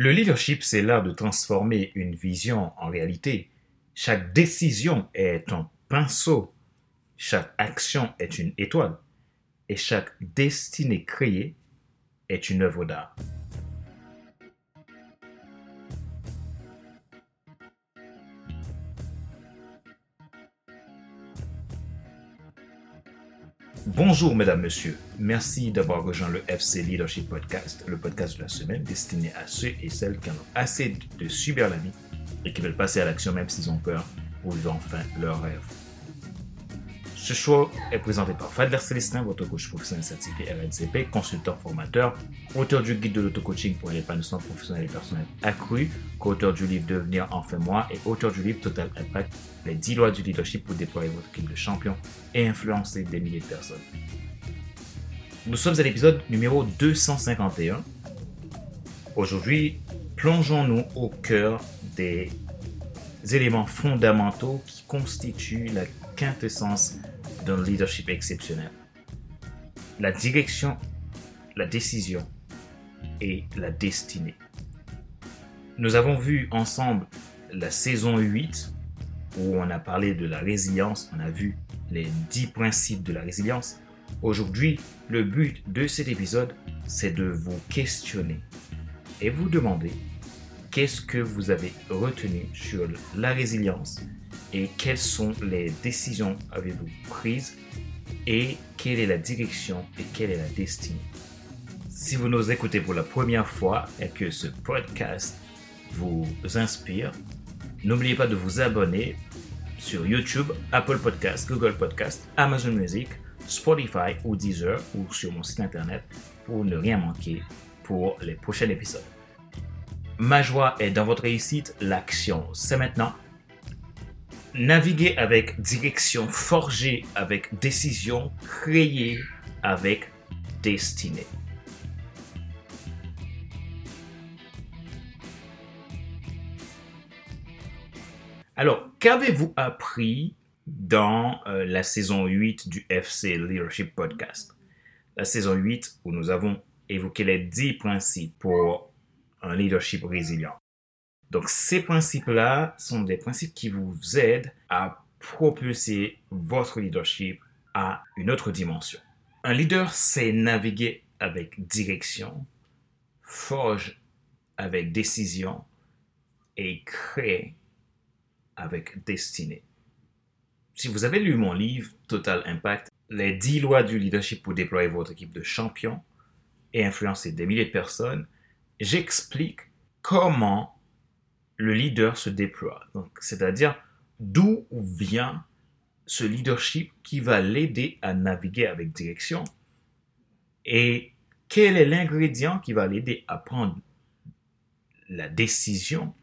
Le leadership, c'est l'art de transformer une vision en réalité. Chaque décision est un pinceau, chaque action est une étoile, et chaque destinée créée est une œuvre d'art. Bonjour mesdames, messieurs. Merci d'avoir rejoint le FC Leadership Podcast, le podcast de la semaine destiné à ceux et celles qui en ont assez de subir la et qui veulent passer à l'action même s'ils ont peur pour vivre enfin leur rêve. Ce show est présenté par Fadler Célestin, votre coach professionnel certifié RNCP, consultant formateur, auteur du guide de l'auto-coaching pour l'épanouissement professionnel et personnel accru, co-auteur du livre Devenir enfin moi et auteur du livre Total Impact, les 10 lois du leadership pour déployer votre équipe de champions et influencer des milliers de personnes. Nous sommes à l'épisode numéro 251. Aujourd'hui, plongeons-nous au cœur des éléments fondamentaux qui constituent la quintessence d'un leadership exceptionnel. La direction, la décision et la destinée. Nous avons vu ensemble la saison 8 où on a parlé de la résilience, on a vu les 10 principes de la résilience. Aujourd'hui, le but de cet épisode, c'est de vous questionner et vous demander qu'est-ce que vous avez retenu sur la résilience et quelles sont les décisions avez-vous prises et quelle est la direction et quelle est la destinée. Si vous nous écoutez pour la première fois et que ce podcast vous inspire, n'oubliez pas de vous abonner sur YouTube, Apple Podcast, Google Podcast, Amazon Music, Spotify ou Deezer ou sur mon site internet pour ne rien manquer pour les prochains épisodes. Ma joie est dans votre réussite, l'action. C'est maintenant. Naviguer avec direction, forger avec décision, créer avec destinée. Alors, qu'avez-vous appris dans euh, la saison 8 du FC Leadership Podcast? La saison 8 où nous avons évoqué les 10 principes pour un leadership résilient. Donc ces principes-là sont des principes qui vous aident à propulser votre leadership à une autre dimension. Un leader sait naviguer avec direction, forge avec décision et crée avec destinée. Si vous avez lu mon livre Total Impact, les 10 lois du leadership pour déployer votre équipe de champions et influencer des milliers de personnes, j'explique comment le leader se déploie. Donc, c'est-à-dire d'où vient ce leadership qui va l'aider à naviguer avec direction et quel est l'ingrédient qui va l'aider à prendre la décision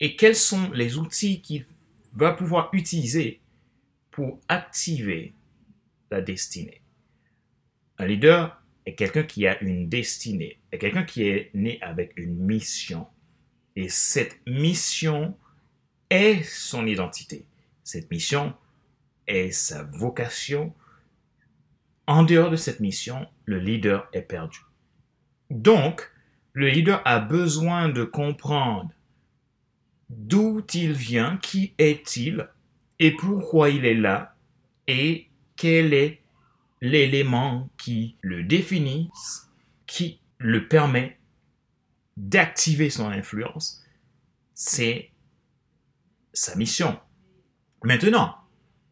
et quels sont les outils qu'il va pouvoir utiliser pour activer la destinée. Un leader est quelqu'un qui a une destinée, est quelqu'un qui est né avec une mission et cette mission est son identité. Cette mission est sa vocation. En dehors de cette mission, le leader est perdu. Donc, le leader a besoin de comprendre d'où il vient, qui est-il et pourquoi il est là et quel est l'élément qui le définit, qui le permet d'activer son influence, c'est sa mission. Maintenant,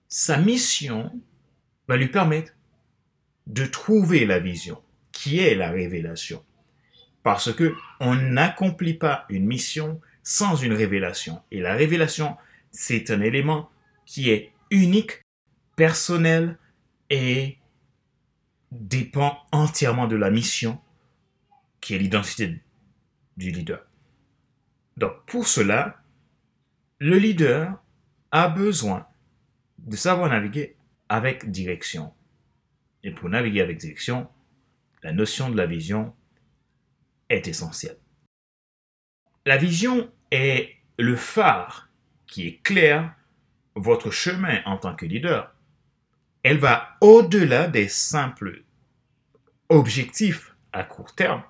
sa mission va lui permettre de trouver la vision, qui est la révélation. Parce que on n'accomplit pas une mission sans une révélation. Et la révélation, c'est un élément qui est unique, personnel et dépend entièrement de la mission qui est l'identité du leader. Donc pour cela, le leader a besoin de savoir naviguer avec direction. Et pour naviguer avec direction, la notion de la vision est essentielle. La vision est le phare qui éclaire votre chemin en tant que leader. Elle va au-delà des simples objectifs à court terme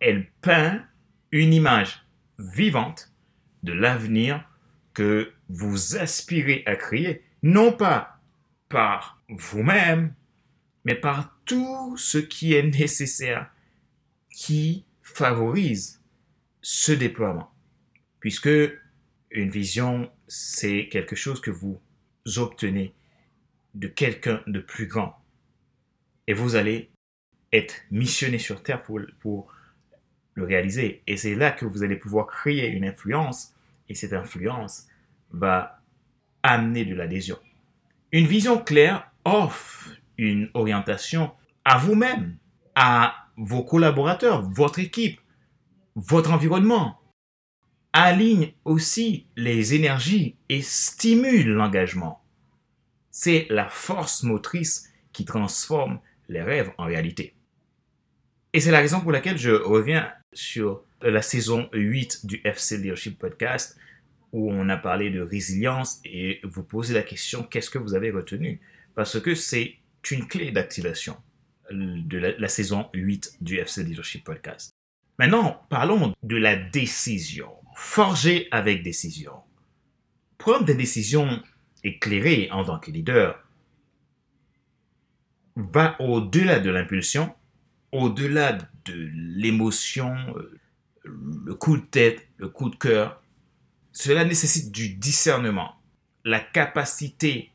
elle peint une image vivante de l'avenir que vous aspirez à créer, non pas par vous-même, mais par tout ce qui est nécessaire qui favorise ce déploiement. Puisque une vision, c'est quelque chose que vous obtenez de quelqu'un de plus grand. Et vous allez être missionné sur Terre pour, le réaliser. Et c'est là que vous allez pouvoir créer une influence. Et cette influence va amener de l'adhésion. Une vision claire offre une orientation à vous-même, à vos collaborateurs, votre équipe, votre environnement. Aligne aussi les énergies et stimule l'engagement. C'est la force motrice qui transforme les rêves en réalité. Et c'est la raison pour laquelle je reviens sur la saison 8 du FC Leadership Podcast où on a parlé de résilience et vous posez la question qu'est-ce que vous avez retenu? Parce que c'est une clé d'activation de la, saison 8 du FC Leadership Podcast. Maintenant, parlons de la décision. Forger avec décision. Prendre des décisions éclairées en tant que leader va au-delà de l'impulsion, au-delà de l'émotion, euh, le coup de tête, le coup de cœur. Cela nécessite du discernement, la capacité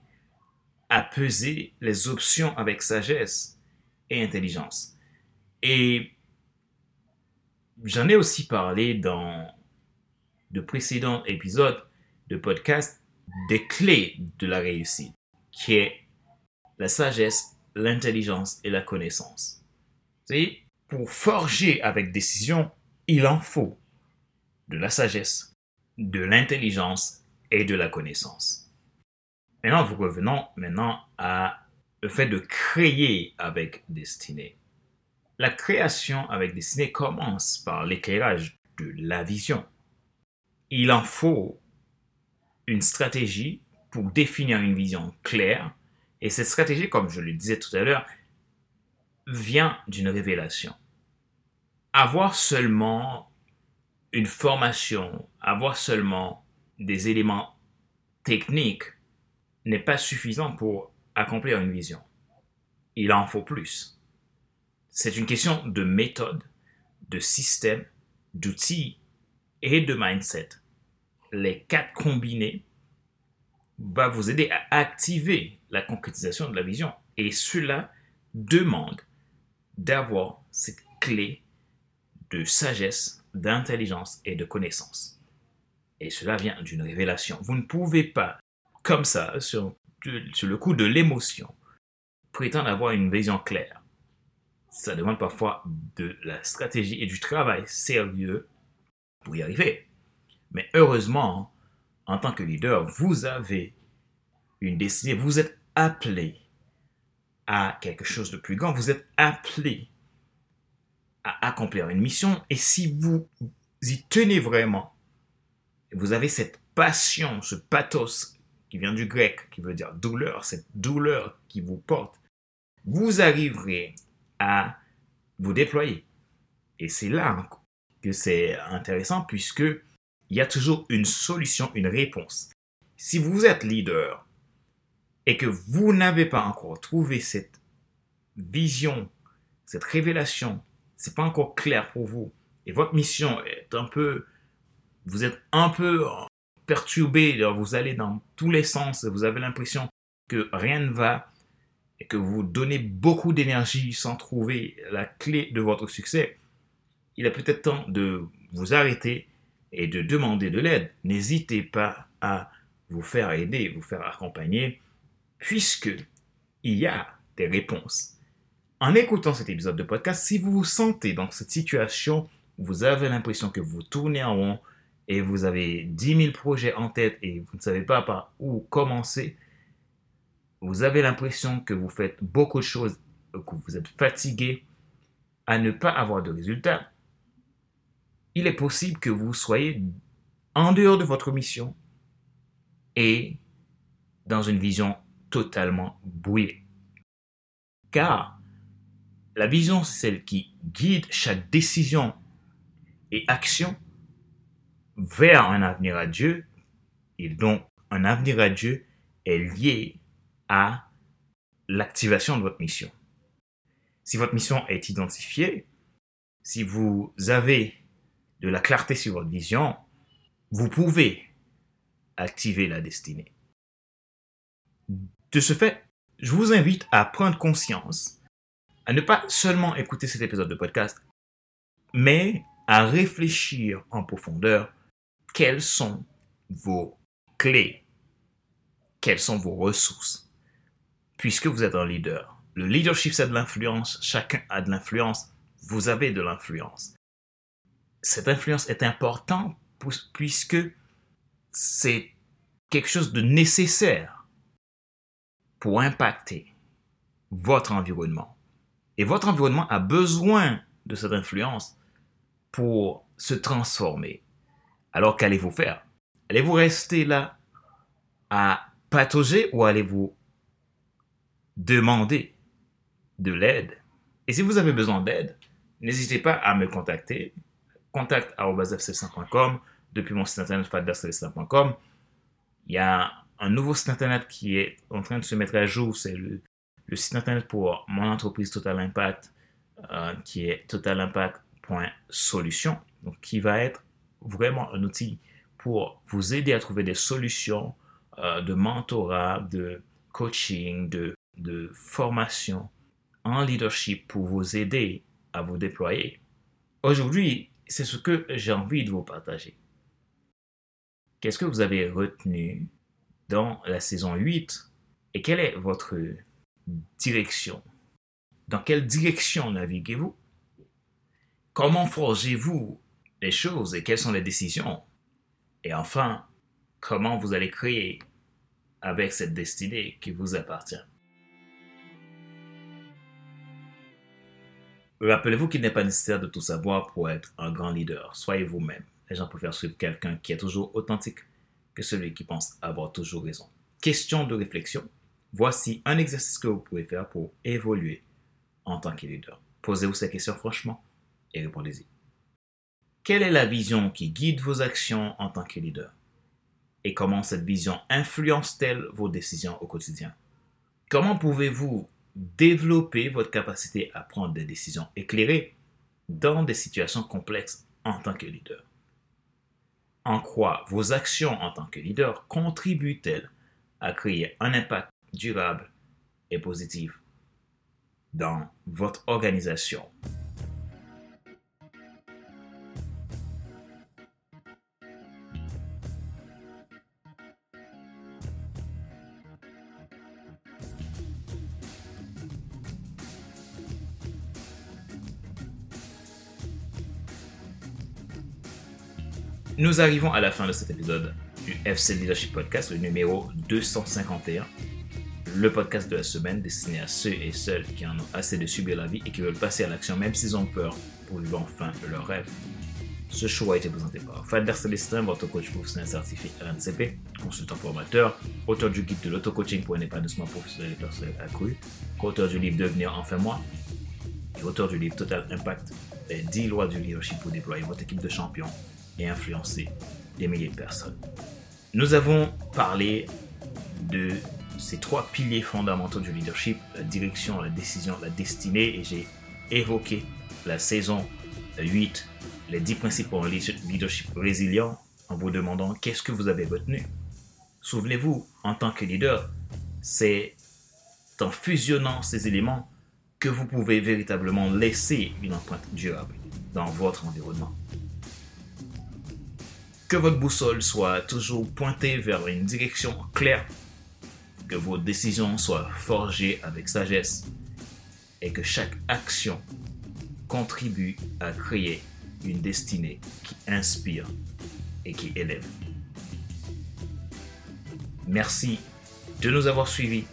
à peser les options avec sagesse et intelligence. Et j'en ai aussi parlé dans de précédents épisodes de podcast des clés de la réussite, qui est la sagesse, l'intelligence et la connaissance. Pour forger avec décision, il en faut de la sagesse, de l'intelligence et de la connaissance. Maintenant, nous revenons maintenant à le fait de créer avec destinée. La création avec destinée commence par l'éclairage de la vision. Il en faut une stratégie pour définir une vision claire et cette stratégie, comme je le disais tout à l'heure, vient d'une révélation. Avoir seulement une formation, avoir seulement des éléments techniques n'est pas suffisant pour accomplir une vision. Il en faut plus. C'est une question de méthode, de système, d'outils et de mindset. Les quatre combinés va vous aider à activer la concrétisation de la vision. Et cela demande d'avoir cette clé de sagesse, d'intelligence et de connaissance. Et cela vient d'une révélation. Vous ne pouvez pas comme ça, sur, sur le coup de l'émotion, prétendre avoir une vision claire. Ça demande parfois de la stratégie et du travail sérieux pour y arriver. Mais heureusement, en tant que leader, vous avez une destinée, vous êtes appelé à quelque chose de plus grand, vous êtes appelé à accomplir une mission. Et si vous y tenez vraiment, vous avez cette passion, ce pathos qui vient du grec, qui veut dire douleur, cette douleur qui vous porte, vous arriverez à vous déployer. Et c'est là que c'est intéressant puisque il y a toujours une solution, une réponse. Si vous êtes leader et que vous n'avez pas encore trouvé cette vision, cette révélation, c'est pas encore clair pour vous et votre mission est un peu vous êtes un peu perturbé, vous allez dans tous les sens, vous avez l'impression que rien ne va et que vous donnez beaucoup d'énergie sans trouver la clé de votre succès, il est peut-être temps de vous arrêter et de demander de l'aide. N'hésitez pas à vous faire aider, vous faire accompagner, puisque il y a des réponses. En écoutant cet épisode de podcast, si vous vous sentez dans cette situation, vous avez l'impression que vous tournez en rond, et vous avez 10 000 projets en tête et vous ne savez pas par où commencer, vous avez l'impression que vous faites beaucoup de choses, que vous êtes fatigué à ne pas avoir de résultats, il est possible que vous soyez en dehors de votre mission et dans une vision totalement brouillée. Car la vision, c'est celle qui guide chaque décision et action vers un avenir à Dieu. Et donc, un avenir à Dieu est lié à l'activation de votre mission. Si votre mission est identifiée, si vous avez de la clarté sur votre vision, vous pouvez activer la destinée. De ce fait, je vous invite à prendre conscience, à ne pas seulement écouter cet épisode de podcast, mais à réfléchir en profondeur quelles sont vos clés, quelles sont vos ressources, puisque vous êtes un leader. Le leadership, c'est de l'influence, chacun a de l'influence, vous avez de l'influence. Cette influence est importante puisque c'est quelque chose de nécessaire pour impacter votre environnement. Et votre environnement a besoin de cette influence pour se transformer. Alors qu'allez-vous faire? Allez-vous rester là à patauger ou allez-vous demander de l'aide? Et si vous avez besoin d'aide, n'hésitez pas à me contacter. Contact depuis mon site internet faddercelestin.com. Il y a un nouveau site internet qui est en train de se mettre à jour. C'est le, site internet pour mon entreprise Total Impact, euh, qui est totalimpact.solution, donc qui va être vraiment un outil pour vous aider à trouver des solutions euh, de mentorat, de coaching, de, de formation en leadership pour vous aider à vous déployer. Aujourd'hui, c'est ce que j'ai envie de vous partager. Qu'est-ce que vous avez retenu dans la saison 8 et quelle est votre direction? Dans quelle direction naviguez-vous? Comment forgez-vous les choses et quelles sont les décisions? Et enfin, comment vous allez créer avec cette destinée qui vous appartient? Rappelez-vous qu'il n'est pas nécessaire de tout savoir pour être un grand leader. Soyez vous-même les gens préfèrent suivre quelqu'un qui est toujours authentique que celui qui pense avoir toujours raison. Question de réflexion. Voici un exercice que vous pouvez faire pour évoluer en tant que leader. Posez-vous ces questions franchement et répondez-y. Quelle est la vision qui guide vos actions en tant que leader? Et comment cette vision influence-t-elle vos décisions au quotidien? Comment pouvez-vous développer votre capacité à prendre des décisions éclairées dans des situations complexes en tant que leader. En quoi vos actions en tant que leader contribuent-elles à créer un impact durable et positif dans votre organisation? Nous arrivons à la fin de cet épisode du FC Leadership Podcast, le numéro 251. Le podcast de la semaine destiné à ceux et celles qui en ont assez de subir la vie et qui veulent passer à l'action même s'ils ont peur pour vivre enfin leur rêve. Ce show a été présenté par Fader Célestin, votre coach professionnel certifié RNCP, consultant formateur, auteur du guide de l'auto-coaching pour un épanouissement professionnel et personnel accru, auteur du livre Devenir enfin moi, et auteur du livre Total Impact, les 10 lois du leadership pour déployer votre équipe de champions et influencer des milliers de personnes. Nous avons parlé de ces trois piliers fondamentaux du leadership, la direction, la décision, la destinée, et j'ai évoqué la saison 8, les 10 principes un leadership résilient, en vous demandant qu'est-ce que vous avez retenu. Souvenez-vous, en tant que leader, c'est en fusionnant ces éléments que vous pouvez véritablement laisser une empreinte durable dans votre environnement. Que votre boussole soit toujours pointée vers une direction claire, que vos décisions soient forgées avec sagesse et que chaque action contribue à créer une destinée qui inspire et qui élève. Merci de nous avoir suivis.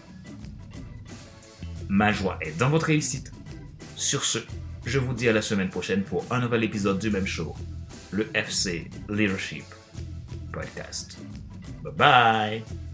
Ma joie est dans votre réussite. Sur ce, je vous dis à la semaine prochaine pour un nouvel épisode du même show le FC Leadership Podcast. Bye bye.